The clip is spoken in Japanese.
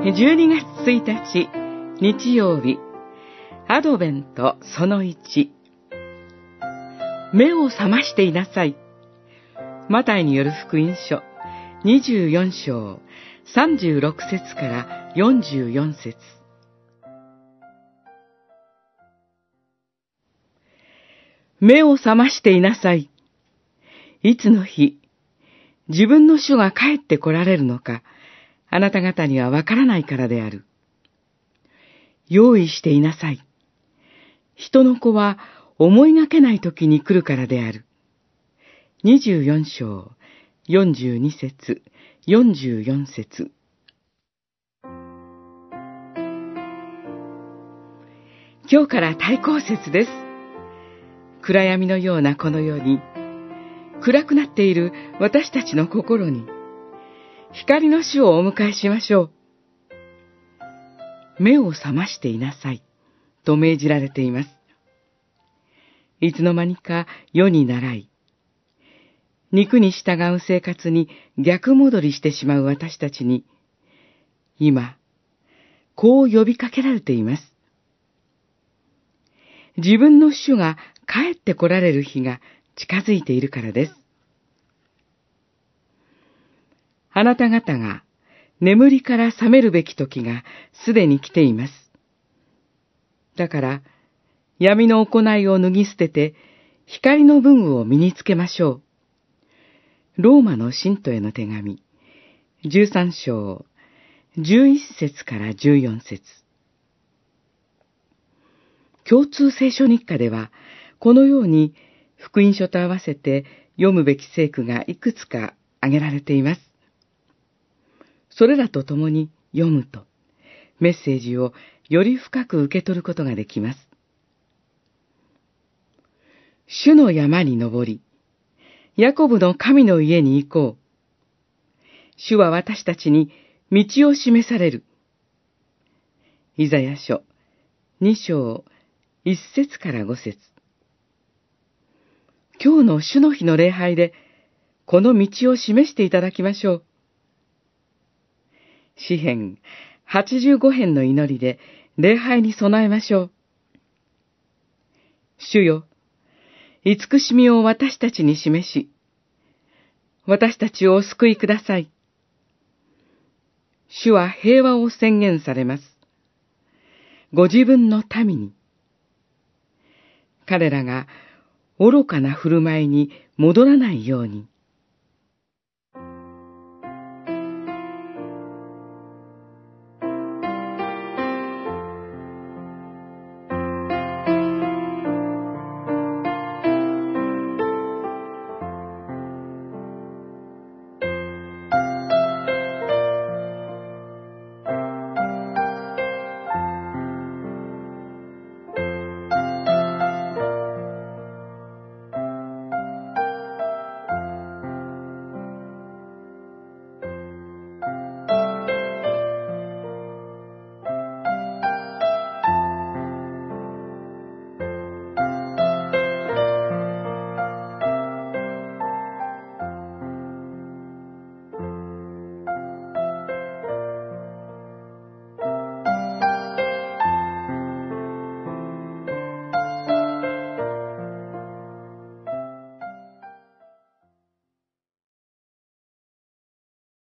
12月1日日曜日。アドベントその1目を覚ましていなさい。マタイによる福音書。24章。36節から44節。目を覚ましていなさい。いつの日、自分の主が帰って来られるのか、あなた方にはわからないからである。用意していなさい。人の子は思いがけない時に来るからである。24章、42節、44節。今日から対抗節です。暗闇のようなこの世に、暗くなっている私たちの心に、光の主をお迎えしましょう。目を覚ましていなさい、と命じられています。いつの間にか世に習い、肉に従う生活に逆戻りしてしまう私たちに、今、こう呼びかけられています。自分の主が帰って来られる日が近づいているからです。あなた方が眠りから覚めるべき時がすでに来ています。だから、闇の行いを脱ぎ捨てて、光の文具を身につけましょう。ローマの信徒への手紙、13章、11節から14節共通聖書日課では、このように福音書と合わせて読むべき聖句がいくつか挙げられています。それらと共に読むと、メッセージをより深く受け取ることができます。主の山に登り、ヤコブの神の家に行こう。主は私たちに道を示される。イザヤ書二章一節から五節今日の主の日の礼拝で、この道を示していただきましょう。詩編85編の祈りで礼拝に備えましょう。主よ、慈しみを私たちに示し、私たちをお救いください。主は平和を宣言されます。ご自分の民に。彼らが愚かな振る舞いに戻らないように。